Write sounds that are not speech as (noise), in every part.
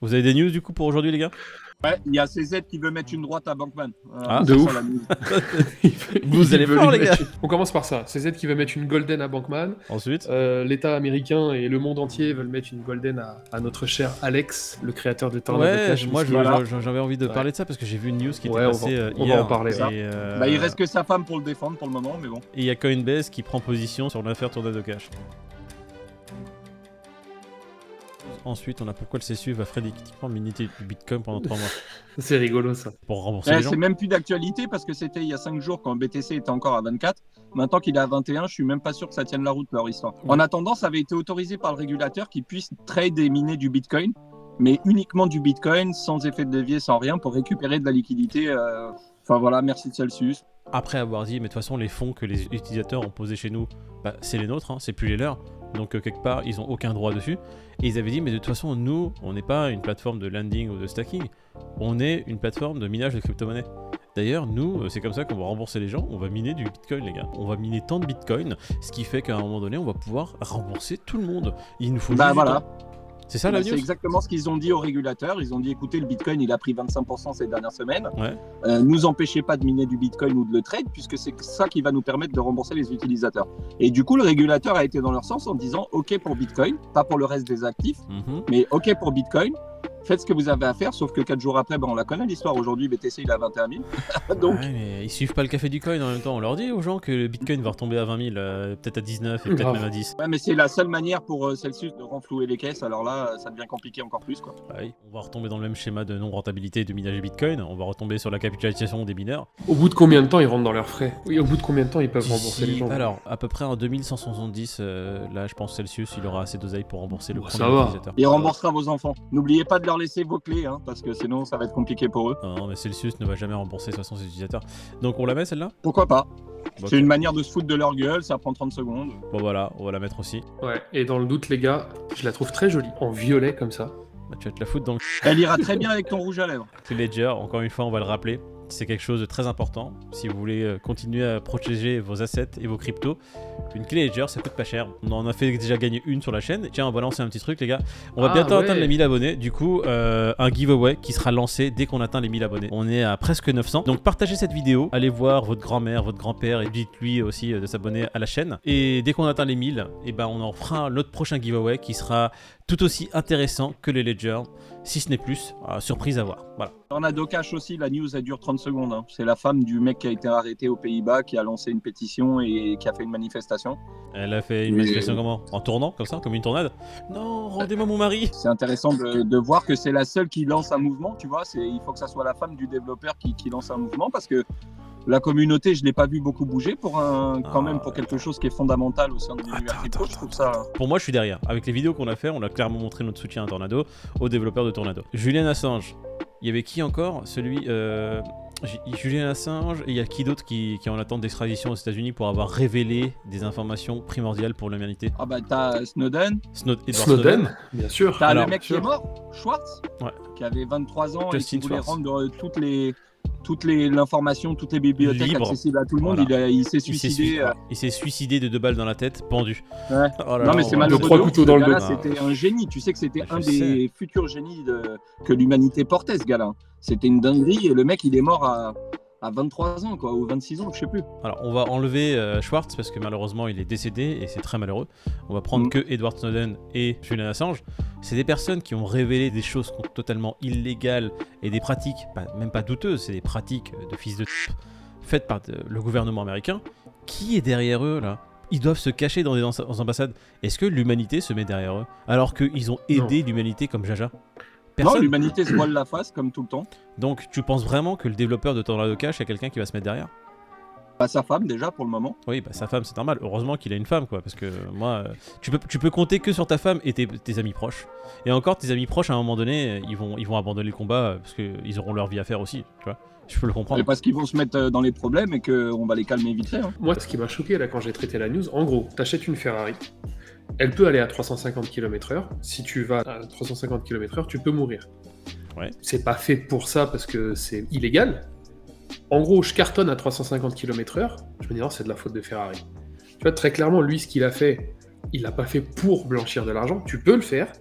Vous avez des news du coup pour aujourd'hui, les gars? Ouais, il y a CZ qui veut mettre une droite à Bankman. Euh, Ah, de ça, ouf. la news. (laughs) Vous allez lui les gars. une- On commence par ça. CZ qui veut mettre une golden à Bankman. Ensuite, Euh, L'État américain et le monde entier veulent mettre une golden à, à notre cher Alex, le créateur de Tornado ouais, Cash. moi j'avais envie de Ouais. parler de ça parce que j'ai vu une news qui était Ouais, on va- passée euh, on va en parler. Et, euh, Bah, il reste que sa femme pour le défendre pour le moment, mais bon. et il y a Coinbase qui prend position sur l'affaire Tornado Cash. Ensuite, on a pourquoi le CSU va frénétiquement miniter du Bitcoin pendant 3 mois (laughs) C'est rigolo ça. pour rembourser Eh, les gens. c'est même plus d'actualité parce que c'était il y a 5 jours quand BTC était encore à 24. Maintenant qu'il est à 21, je suis même pas sûr que ça tienne la route leur histoire. En attendant, ça avait été autorisé par le régulateur qui puisse trade et miner du Bitcoin, mais uniquement du Bitcoin, sans effet de levier, sans rien, pour récupérer de la liquidité. euh, Enfin voilà, merci de Celsius. Après avoir dit, mais de toute façon, les fonds que les utilisateurs ont posés chez nous, bah, c'est les nôtres, hein, c'est plus les leurs. Donc, euh, quelque part, ils ont aucun droit dessus. Et ils avaient dit, mais de toute façon, nous, on n'est pas une plateforme de landing ou de stacking, on est une plateforme de minage de crypto-monnaie. D'ailleurs, nous, euh, c'est comme ça qu'on va rembourser les gens, on va miner du bitcoin, les gars. On va miner tant de bitcoin, ce qui fait qu'à un moment donné, on va pouvoir rembourser tout le monde. Il nous faut Bah du voilà. temps. C'est ça la Bah, c'est news exactement ce qu'ils ont dit aux régulateurs. Ils ont dit écoutez, le Bitcoin, il a pris 25% ces dernières semaines. Ouais. Euh, nous empêchez pas de miner du Bitcoin ou de le trade, puisque c'est ça qui va nous permettre de rembourser les utilisateurs. Et du coup, le régulateur a été dans leur sens en disant ok pour Bitcoin, pas pour le reste des actifs, Mhm. mais ok pour Bitcoin. Faites ce que vous avez à faire, sauf que 4 jours après, ben, on la connaît l'histoire. Aujourd'hui, BTC il est à 21 000. Donc, Ouais, mais ils suivent pas le café du coin en même temps. On leur dit aux gens que le bitcoin va retomber à 20 000, euh, peut-être à 19 et peut-être même à 10. ouais, mais c'est la seule manière pour euh, Celsius de renflouer les caisses. Alors là, ça devient compliqué encore plus. Quoi. Bah oui, on va retomber dans le même schéma de non-rentabilité de minage Bitcoin, on va retomber sur la capitalisation des mineurs. Au bout de combien de temps ils rentrent dans leurs frais? Oui, au bout de combien de temps ils peuvent rembourser les gens? Alors, à peu près en 2170, euh, là je pense Celsius, il aura assez d'oseille pour rembourser le Bon, premier ça va. utilisateur. Et remboursera vos enfants. N'oubliez pas de leur laisser vos clés, hein, parce que sinon, ça va être compliqué pour eux. Non, mais Celsius ne va jamais rembourser de toute façon ses utilisateurs. Donc on la met celle-là? Pourquoi pas C'est une manière de se foutre de leur gueule, ça prend 30 secondes. Bon voilà, on va la mettre aussi. Ouais, et dans le doute, les gars, je la trouve très jolie. En violet comme ça. Bah, tu vas te la foutre dans le Elle ira très bien avec ton rouge à lèvres. Ledger, encore une fois on va le rappeler. C'est quelque chose de très important. Si vous voulez euh, continuer à protéger vos assets et vos cryptos, une clé Ledger ça coûte pas cher. On en a fait déjà gagner une sur la chaîne. Tiens, on va lancer un petit truc, les gars. On va Ah, bientôt ouais. atteindre les 1000 abonnés. Du coup, euh, un giveaway qui sera lancé dès qu'on atteint les 1000 abonnés. On est à presque 900. Donc partagez cette vidéo. Allez voir votre grand-mère, votre grand-père et dites-lui aussi euh, de s'abonner à la chaîne. Et dès qu'on atteint les 1000, et ben on en fera notre prochain giveaway qui sera tout aussi intéressant que les Ledger, si ce n'est plus. Ah, surprise à voir. Voilà. Tornado Cash aussi, la news, elle dure 30 secondes. hein. C'est la femme du mec qui a été arrêté aux Pays-Bas, qui a lancé une pétition et qui a fait une manifestation. Elle a fait une manifestation comment? En tournant, comme ça, comme une tornade Non, rendez-moi mon mari (laughs) C'est intéressant de, de voir que c'est la seule qui lance un mouvement, tu vois. C'est, il faut que ça soit la femme du développeur qui, qui lance un mouvement parce que la communauté, je l'ai pas vu beaucoup bouger pour un, quand Ah, même pour quelque chose qui est fondamental au sein de l'univers crypto. Je trouve ça. Pour moi, je suis derrière. Avec les vidéos qu'on a fait, on a clairement montré notre soutien à Tornado, aux développeurs de Tornado. Julian Assange. Il y avait qui encore? Celui. Euh... J- Julian Assange, et il y a qui d'autre qui, qui est en attente d'extradition aux États-Unis pour avoir révélé des informations primordiales pour l'humanité? Ah bah t'as Snowden, Snowden, Edward Snowden. Snowden, bien sûr. t'as le mec qui est mort, Schwartz, Ouais. qui avait 23 ans Justin et qui voulait Schwartz. rendre euh, toutes les toutes les l'information, toutes les bibliothèques Libre. accessibles à tout le monde. Voilà. Il, s'est Il s'est suicidé. sui- euh, il s'est suicidé de deux balles dans la tête, pendu. Ouais. Oh là Non mais c'est on va- malheureux. trois couteaux dans le dos. C'était un génie. Tu sais que c'était Bah, un sais. des futurs génies de... que l'humanité portait, ce gars-là. C'était une dinguerie et le mec, il est mort à, à 23 ans, quoi, ou 26 ans, je sais plus. Alors, on va enlever euh, Schwartz parce que malheureusement il est décédé et c'est très malheureux. On va prendre Mm. que Edward Snowden et Julian Assange. C'est des personnes qui ont révélé des choses totalement illégales et des pratiques, pas- même pas douteuses, c'est des pratiques de fils de t- faites par le gouvernement américain. Qui est derrière eux là? Ils doivent se cacher dans des ambassades. Est-ce que l'humanité se met derrière eux? Alors qu'ils ont aidé l'humanité comme Jaja? Non, Personne. l'humanité se voile la face, comme tout le temps. Donc tu penses vraiment que le développeur de Tornado Cash, il y a quelqu'un qui va se mettre derrière? Pas sa femme, déjà, pour le moment. Oui, bah, sa femme, c'est normal. Heureusement qu'il a une femme, quoi. Parce que moi, euh, tu, peux, tu peux compter que sur ta femme et tes, tes amis proches. Et encore, tes amis proches, à un moment donné, ils vont, ils vont abandonner le combat euh, parce qu'ils auront leur vie à faire aussi. Tu vois Je peux le comprendre. parce qu'ils vont se mettre euh, dans les problèmes et qu'on va les calmer vite fait. hein. Moi, ce qui m'a choqué là quand j'ai traité la news, en gros, t'achètes une Ferrari, elle peut aller à 350 km/h. Si tu vas à 350 km/h, tu peux mourir. Ouais. C'est pas fait pour ça parce que c'est illégal. En gros, je cartonne à 350 km/h. Je me dis non, c'est de la faute de Ferrari. Tu vois, très clairement, lui, ce qu'il a fait, il l'a pas fait pour blanchir de l'argent. Tu peux le faire,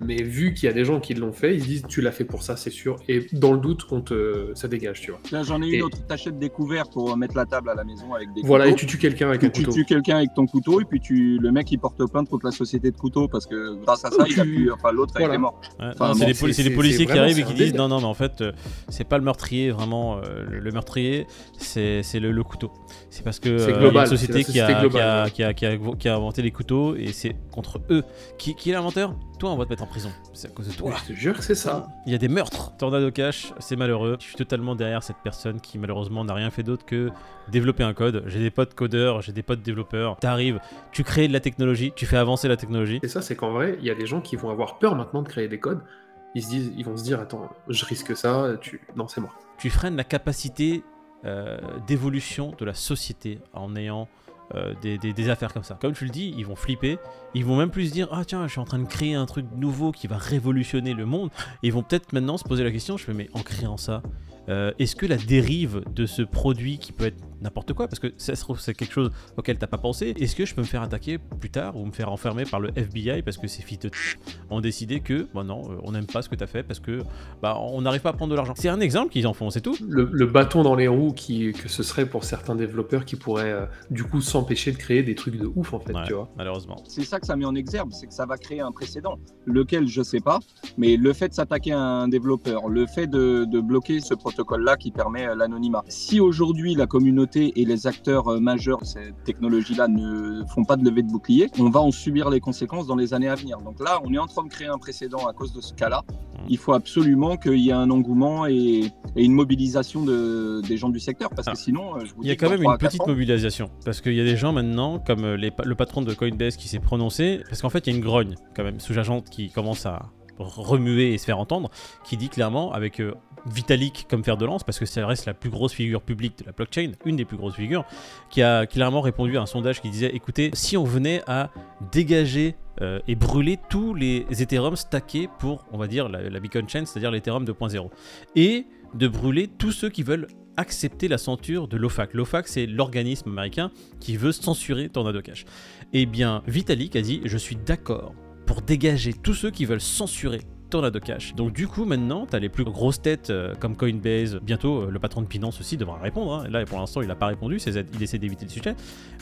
Mais vu qu'il y a des gens qui l'ont fait, ils disent tu l'as fait pour ça, c'est sûr. Et dans le doute, on te... ça dégage, tu vois. Là, j'en ai Et- une autre. T'achètes des couverts pour mettre la table à la maison avec des Voilà, et tu tues quelqu'un avec un tu couteau. tues quelqu'un avec ton couteau et puis tu le mec il porte plainte contre la société de couteaux parce que grâce à ça il a Tu- pu enfin l'autre Voilà. été mort. Ouais, Enfin, non, c'est bon, les, poli- policiers qui arrivent et qui disent non, non, mais en fait, euh, c'est pas le meurtrier vraiment. euh, le, le meurtrier, c'est c'est le, le couteau. C'est parce que C'est euh, la qui, a, société qui, a, ouais. qui, a, qui, a, qui a inventé les couteaux et c'est contre eux. Qui, qui est l'inventeur? Toi, on va te mettre en prison. C'est à cause de toi. Je te jure que c'est ça. Il y a des meurtres. Tornado Cash, c'est malheureux. Je suis totalement derrière cette personne qui malheureusement n'a rien fait d'autre que développer un code. J'ai des potes codeurs, j'ai des potes développeurs. T'arrives, tu crées de la technologie, tu fais avancer la technologie. Et ça, c'est qu'en vrai, il y a des gens qui vont avoir peur maintenant de créer des codes. Ils, se disent, ils vont se dire attends, je risque ça, tu... non, c'est mort. tu freines la capacité euh, d'évolution de la société en ayant euh, des, affaires comme ça. Comme tu le dis, ils vont flipper, ils vont même plus se dire ah tiens je suis en train de créer un truc nouveau qui va révolutionner le monde. Et ils vont peut-être maintenant se poser la question je fais mais en créant ça, euh, est-ce que la dérive de ce produit qui peut être n'importe quoi parce que ça se trouve c'est quelque chose auquel t'as pas pensé, est-ce que je peux me faire attaquer plus tard ou me faire enfermer par le FBI parce que ces fils de t- ont décidé que bah non euh, on n'aime pas ce que t'as fait parce que bah on n'arrive pas à prendre de l'argent. C'est un exemple qu'ils en font, c'est tout. Le, le bâton dans les roues qui, que ce serait pour certains développeurs qui pourraient euh, du coup s'empêcher de créer des trucs de ouf en fait, Ouais, tu vois. malheureusement. C'est ça que ça met en exergue, c'est que ça va créer un précédent, lequel je sais pas, mais le fait de s'attaquer à un développeur, le fait de, de bloquer ce protocole-là qui permet euh, l'anonymat. Si aujourd'hui la communauté et les acteurs euh, majeurs de cette technologie-là ne font pas de levée de bouclier, on va en subir les conséquences dans les années à venir. Donc là, on est en train de créer un précédent à cause de ce cas-là. Il faut absolument qu'il y ait un engouement et, et une mobilisation de, des gens du secteur, parce que Ah. sinon, euh, je vous Il y a quand même une 3 à 4 petite ans, mobilisation. Parce qu'il y a des gens maintenant, comme les le patron de Coinbase qui s'est prononcé, parce qu'en fait il y a une grogne quand même sous-jacente qui commence à remuer et se faire entendre, qui dit clairement avec euh, Vitalik comme fer de lance, parce que ça reste la plus grosse figure publique de la blockchain, une des plus grosses figures, qui a clairement répondu à un sondage qui disait écoutez, si on venait à dégager euh, et brûler tous les Ethereum stackés pour, on va dire, la, la Beacon Chain, c'est-à-dire l'Ethereum 2.0, et de brûler tous ceux qui veulent accepter la censure de l'OFAC. L'OFAC, c'est l'organisme américain qui veut censurer Tornado Cash. Eh bien, Vitalik a dit Je suis d'accord pour dégager tous ceux qui veulent censurer Tornado Cash. Donc, du coup, maintenant, tu as les plus grosses têtes euh, comme Coinbase. Bientôt, euh, le patron de Binance aussi devra répondre. hein. Là, pour l'instant, il n'a pas répondu. c'est- Il essaie d'éviter le sujet.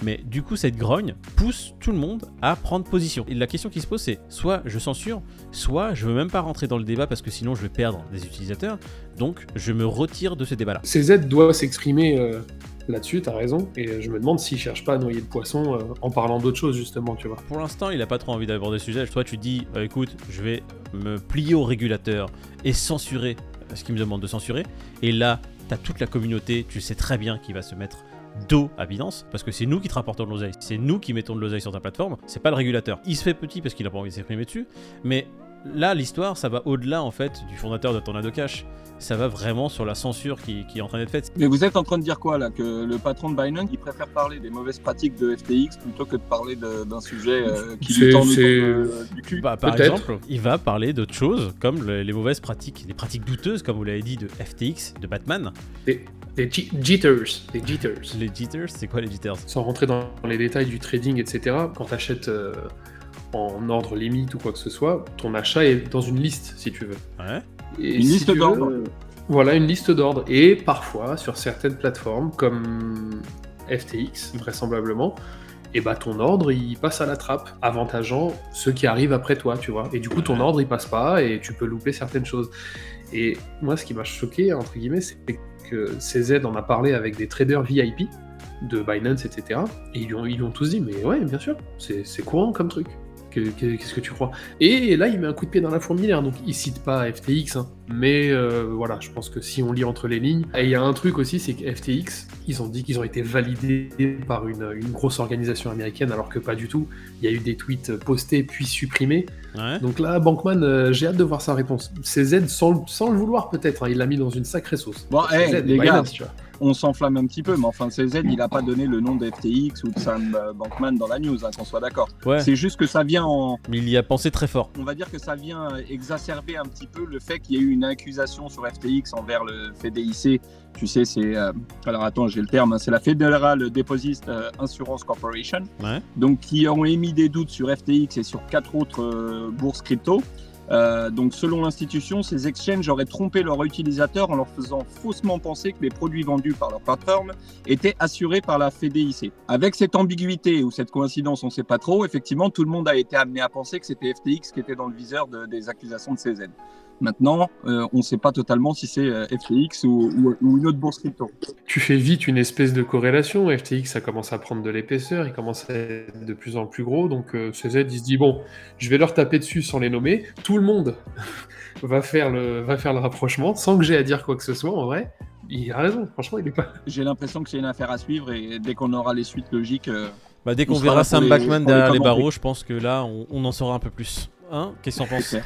Mais du coup, cette grogne pousse tout le monde à prendre position. Et la question qui se pose, c'est soit je censure, soit je veux même pas rentrer dans le débat parce que sinon je vais perdre des utilisateurs. Donc, je me retire de ce débat-là. CZ doit s'exprimer euh, là-dessus, t'as raison, et je me demande s'il cherche pas à noyer le poisson euh, en parlant d'autre chose justement, tu vois. Pour l'instant, il a pas trop envie d'aborder le sujet. Toi, tu dis, euh, écoute, je vais me plier au régulateur et censurer euh, ce qu'il me demande de censurer. Et là, tu as toute la communauté, tu sais très bien qu'il va se mettre dos à Binance, parce que c'est nous qui te rapportons de l'oseille, c'est nous qui mettons de l'oseille sur ta plateforme, c'est pas le régulateur. Il se fait petit parce qu'il a pas envie de s'exprimer dessus, mais là, l'histoire, ça va au-delà en fait du fondateur de Tornado Cash. Ça va vraiment sur la censure qui, qui est en train d'être faite. Mais vous êtes en train de dire quoi là Que le patron de Binance, il préfère parler des mauvaises pratiques de FTX plutôt que de parler d'un sujet euh, qui lui c'est- de- du cul? Bah, par exemple, il va parler d'autres choses, comme le- les mauvaises pratiques, les pratiques douteuses, comme vous l'avez dit, de FTX, de Batman. Des, des ji- jitters, des jitters. Les jitters, c'est quoi les jitters? Sans rentrer dans les détails du trading, etc., quand tu achètes en ordre limite ou quoi que ce soit, ton achat est dans une liste, si tu veux. Ouais. Et Une si liste veux, d'ordre. Voilà, une liste d'ordre. Et parfois, sur certaines plateformes, comme FTX, vraisemblablement, et bah ton ordre il passe à la trappe, avantageant ceux qui arrivent après toi, tu vois. Et du coup, ton ordre il passe pas et tu peux louper certaines choses. Et moi, ce qui m'a choqué, entre guillemets, c'est que CZ en a parlé avec des traders VIP de Binance, etc. Et ils lui ont, ils lui ont tous dit, mais ouais, bien sûr, c'est c'est courant comme truc. Que- que- Qu'est-ce que tu crois Et là, il met un coup de pied dans la fourmilière, donc il cite pas FTX, hein. mais euh, voilà, je pense que si on lit entre les lignes. Et il y a un truc aussi, c'est que FTX, ils ont dit qu'ils ont été validés par une, une grosse organisation américaine, alors que pas du tout. Il y a eu des tweets postés puis supprimés. Ouais. Donc là, Bankman, euh, j'ai hâte de voir sa réponse. CZ, sans, le- sans le vouloir peut-être, hein, il l'a mis dans une sacrée sauce. Bon, hey, CZ, les Binance, gars. tu vois. On s'enflamme un petit peu, mais enfin, CZ, il n'a pas donné le nom de FTX ou de Sam euh, Bankman dans la news, hein, qu'on soit d'accord. Ouais. C'est juste que ça vient en. Mais il y a pensé très fort. On va dire que ça vient exacerber un petit peu le fait qu'il y ait eu une accusation sur FTX envers le FDIC. Tu sais, c'est. euh, alors attends, j'ai le terme, hein, c'est la Federal Deposit euh, Insurance Corporation. Ouais. donc qui ont émis des doutes sur FTX et sur quatre autres euh, bourses crypto. Euh, donc, selon l'institution, ces exchanges auraient trompé leurs utilisateurs en leur faisant faussement penser que les produits vendus par leur plateforme étaient assurés par la FDIC. Avec cette ambiguïté ou cette coïncidence, on ne sait pas trop, effectivement, tout le monde a été amené à penser que c'était FTX qui était dans le viseur de- des accusations de CZ. Maintenant, euh, on ne sait pas totalement si c'est euh, FTX ou, ou- ou une autre bourse crypto. Tu fais vite une espèce de corrélation. FTX, ça commence à prendre de l'épaisseur, il commence à être de plus en plus gros. Donc euh, CZ, il se dit bon, je vais leur taper dessus sans les nommer. Tout le monde (laughs) va faire le, va faire le rapprochement sans que j'ai à dire quoi que ce soit. En vrai, il a raison. Franchement, il est pas. J'ai l'impression que c'est une affaire à suivre et dès qu'on aura les suites logiques, euh, Bah, dès On qu'on verra Sam Backman les derrière les barreaux, je pense que là, on, on en saura un peu plus. Hein? Qu'est-ce que t'en (laughs) penses? Clair.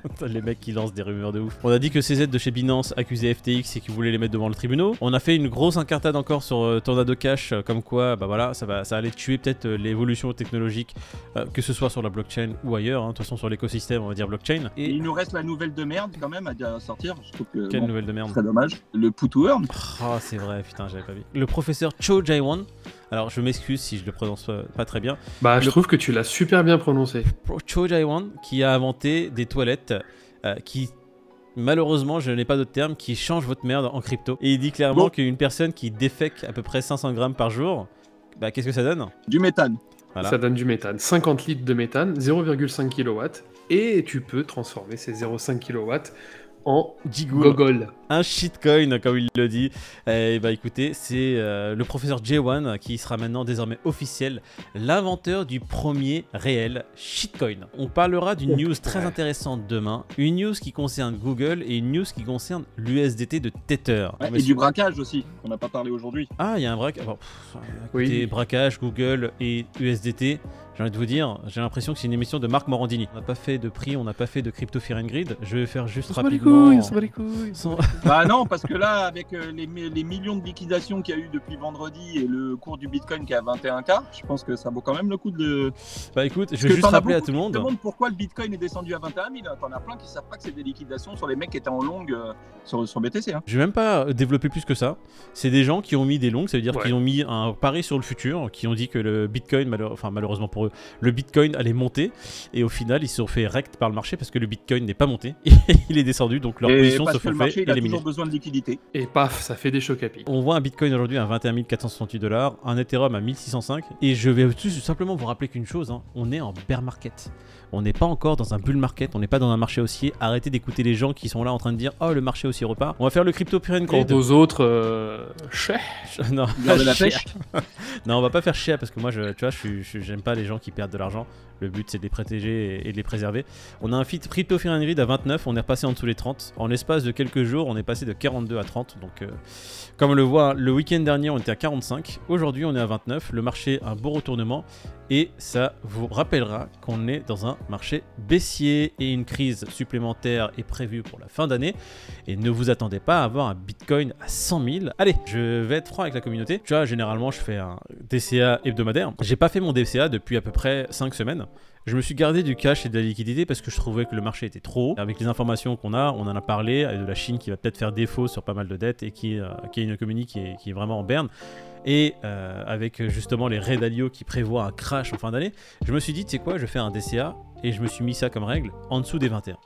(laughs) Les mecs qui lancent des rumeurs de ouf. On a dit que CZ de chez Binance accusait FTX et qu'ils voulaient les mettre devant le tribunal. On a fait une grosse incartade encore sur euh, Tornado Cash, euh, comme quoi, bah voilà, ça va, ça allait tuer peut-être euh, l'évolution technologique, euh, que ce soit sur la blockchain ou ailleurs. hein. De toute façon, sur l'écosystème, on va dire blockchain. Et il nous reste la nouvelle de merde quand même à sortir. Je trouve que quelle bon, nouvelle de merde. très dommage. Le put to earn. Ah, c'est vrai, putain, j'avais pas vu. Le professeur Cho Jae-won. Alors, je m'excuse si je le prononce pas très bien. Bah, je Le- trouve que tu l'as super bien prononcé. Pro- Cho Jae-won qui a inventé des toilettes euh, qui malheureusement je n'ai pas d'autre terme qui changent votre merde en crypto et il dit clairement Bon. qu'une personne qui défèque à peu près 500 grammes par jour bah qu'est-ce que ça donne? Du méthane. Voilà. Ça donne du méthane. 50 litres de méthane, 0,5 kW. Et tu peux transformer ces 0,5 kW en Gigoul. gogol. un shitcoin comme il le dit et bah écoutez c'est euh, le professeur J1 qui sera maintenant désormais officiel l'inventeur du premier réel shitcoin on parlera d'une news très intéressante demain une news qui concerne Google et une news qui concerne l'USDT de Tether Ouais, Mais et du braquage aussi, qu'on n'a pas parlé aujourd'hui. Ah, il y a un braquage. Bon, Oui. braquage, Google et USDT. J'ai envie de vous dire, j'ai l'impression que c'est une émission de Marc Morandini. On n'a pas fait de prix, on n'a pas fait de crypto fear and grid. Je vais faire juste On s'en bat les rapidement. couilles, on bat les couilles. Sans- (laughs) Bah non, parce que là, avec euh, les, mi- les millions de liquidations qu'il y a eu depuis vendredi et le cours du Bitcoin qui est à 21K, je pense que ça vaut quand même le coup de. Bah écoute, je vais juste rappeler à tout le monde. se demandent pourquoi le Bitcoin est descendu à 21 000. T'en as plein qui savent pas que c'est des liquidations sur les mecs qui étaient en longue euh, sur, sur BTC. Hein. Je vais même pas développer plus que ça. C'est des gens qui ont mis des longues, ça veut dire Ouais. qu'ils ont mis un pari sur le futur, qui ont dit que le Bitcoin, enfin malheureusement pour eux, le Bitcoin allait monter. Et au final, ils se sont fait rect par le marché parce que le Bitcoin n'est pas monté. (laughs) il est descendu, donc leur Et position parce se que le fait marché, il a éliminer. toujours besoin de liquidité. Et paf, ça fait des chocs à pic. On voit un Bitcoin aujourd'hui à 21 468 dollars, un Ethereum à 1605. Et je vais tout simplement vous rappeler qu'une chose, hein, on est en bear market. On n'est pas encore dans un bull market, on n'est pas dans un marché haussier. Arrêtez d'écouter les gens qui sont là en train de dire Oh, le marché haussier repart. On va faire le crypto and Quant aux autres, euh... (laughs) non, la (laughs) pêche. non, on va pas faire chier parce que moi, je, tu vois, je suis- je- j'aime pas les gens qui perdent de l'argent. Le but, c'est de les protéger et, de les préserver. On a un fit crypto à 29, on est repassé en dessous les 30. En l'espace de quelques jours, on est passé de 42 à 30. Donc, euh, comme on le voit, le week-end dernier, on était à 45. Aujourd'hui, on est à 29. Le marché, un beau retournement. Et ça vous rappellera qu'on est dans un marché baissier et une crise supplémentaire est prévue pour la fin d'année. Et ne vous attendez pas à avoir un bitcoin à 100 000. Allez, je vais être franc avec la communauté. Tu vois, généralement, je fais un DCA hebdomadaire. J'ai pas fait mon DCA depuis à peu près 5 semaines. Je me suis gardé du cash et de la liquidité parce que je trouvais que le marché était trop. Avec les informations qu'on a, on en a parlé, de la Chine qui va peut-être faire défaut sur pas mal de dettes et qui, euh, qui est une économie qui est, vraiment en berne. Et euh, avec justement les Alio qui prévoient un crash en fin d'année, je me suis dit, tu sais quoi, je vais faire un DCA et je me suis mis ça comme règle en dessous des 21.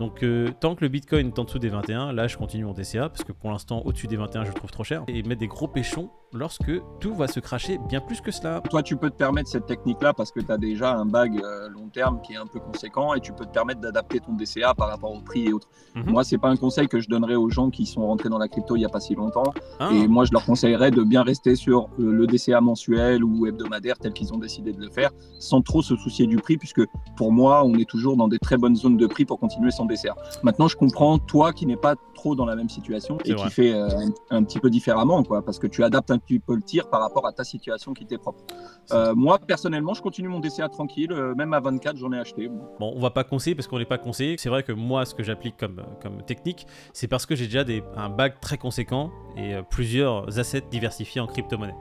Donc euh, tant que le Bitcoin est en dessous des 21, là je continue mon DCA parce que pour l'instant au-dessus des 21 je trouve trop cher et mettre des gros péchons lorsque tout va se cracher bien plus que cela. Toi, tu peux te permettre cette technique-là parce que tu as déjà un bag euh, long terme qui est un peu conséquent et tu peux te permettre d'adapter ton DCA par rapport au prix et autres. Mhm. Moi, c'est pas un conseil que je donnerais aux gens qui sont rentrés dans la crypto il n'y a pas si longtemps. Ah, Et moi, je leur conseillerais de bien rester sur euh, le DCA mensuel ou hebdomadaire tel qu'ils ont décidé de le faire, sans trop se soucier du prix, puisque pour moi, on est toujours dans des très bonnes zones de prix pour continuer son DCA. Maintenant, je comprends toi qui n'es pas trop dans la même situation et vrai. qui fait euh, un, un petit peu différemment, quoi, parce que tu adaptes un petit peu le tir par rapport à ta situation qui t'est propre. Euh, moi, personnellement, je continue mon DCA tranquille, euh, même à 24, j'en ai acheté. Bon. On va pas conseiller parce qu'on n'est pas conseillé. C'est vrai que moi, ce que j'applique comme, technique, c'est parce que j'ai déjà un bag très conséquent et euh, plusieurs assets diversifiés en crypto-monnaie.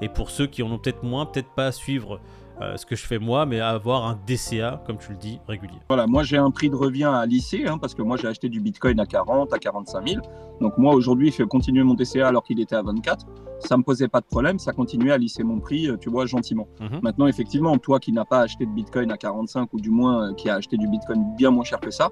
Et pour ceux qui en ont peut-être moins, peut-être pas à suivre euh, ce que je fais moi, mais avoir un DCA, comme tu le dis, régulier. Voilà, moi j'ai un prix de revient à lisser, hein, parce que moi j'ai acheté du Bitcoin à 40, à 45 000. Donc moi aujourd'hui, je fais continuer mon DCA alors qu'il était à 24. Ça me posait pas de problème, ça continuait à lisser mon prix, euh, tu vois, gentiment. Mhm. Maintenant, effectivement, toi qui n'as pas acheté de Bitcoin à 45 ou du moins euh, qui a acheté du Bitcoin bien moins cher que ça,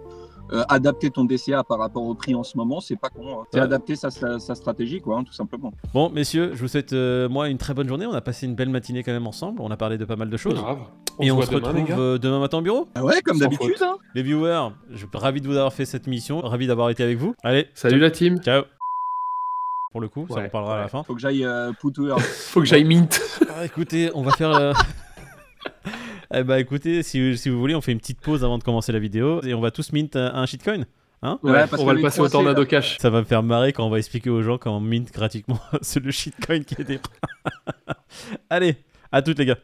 euh, adapter ton DCA par rapport au prix en ce moment, c'est pas con. hein. C'est Ouais. adapter sa, sa- sa stratégie, quoi, hein, tout simplement. Bon, messieurs, je vous souhaite, euh, moi, une très bonne journée. On a passé une belle matinée quand même ensemble. On a parlé de pas mal de choses. Grave. Et se on se demain, retrouve euh, demain matin au bureau. Ah ouais, comme d'habitude. hein. Les viewers, je suis ravi de vous avoir fait cette mission. Ravi d'avoir été avec vous. Allez, Salut la team. ciao. Pour le coup, ça on parlera à la fin. Faut que j'aille euh. (laughs) Faut que j'aille mint. Ah, écoutez, on va faire. euh, (laughs) eh bah écoutez, si, si vous voulez, on fait une petite pause avant de commencer la vidéo et on va tous mint un, un shitcoin. Ouais, Ouais, parce on va le passer au tornado là. cash. Ça va me faire marrer quand on va expliquer aux gens comment mint gratuitement (laughs) c'est le shitcoin qui était. (laughs) Allez, à toutes les gars.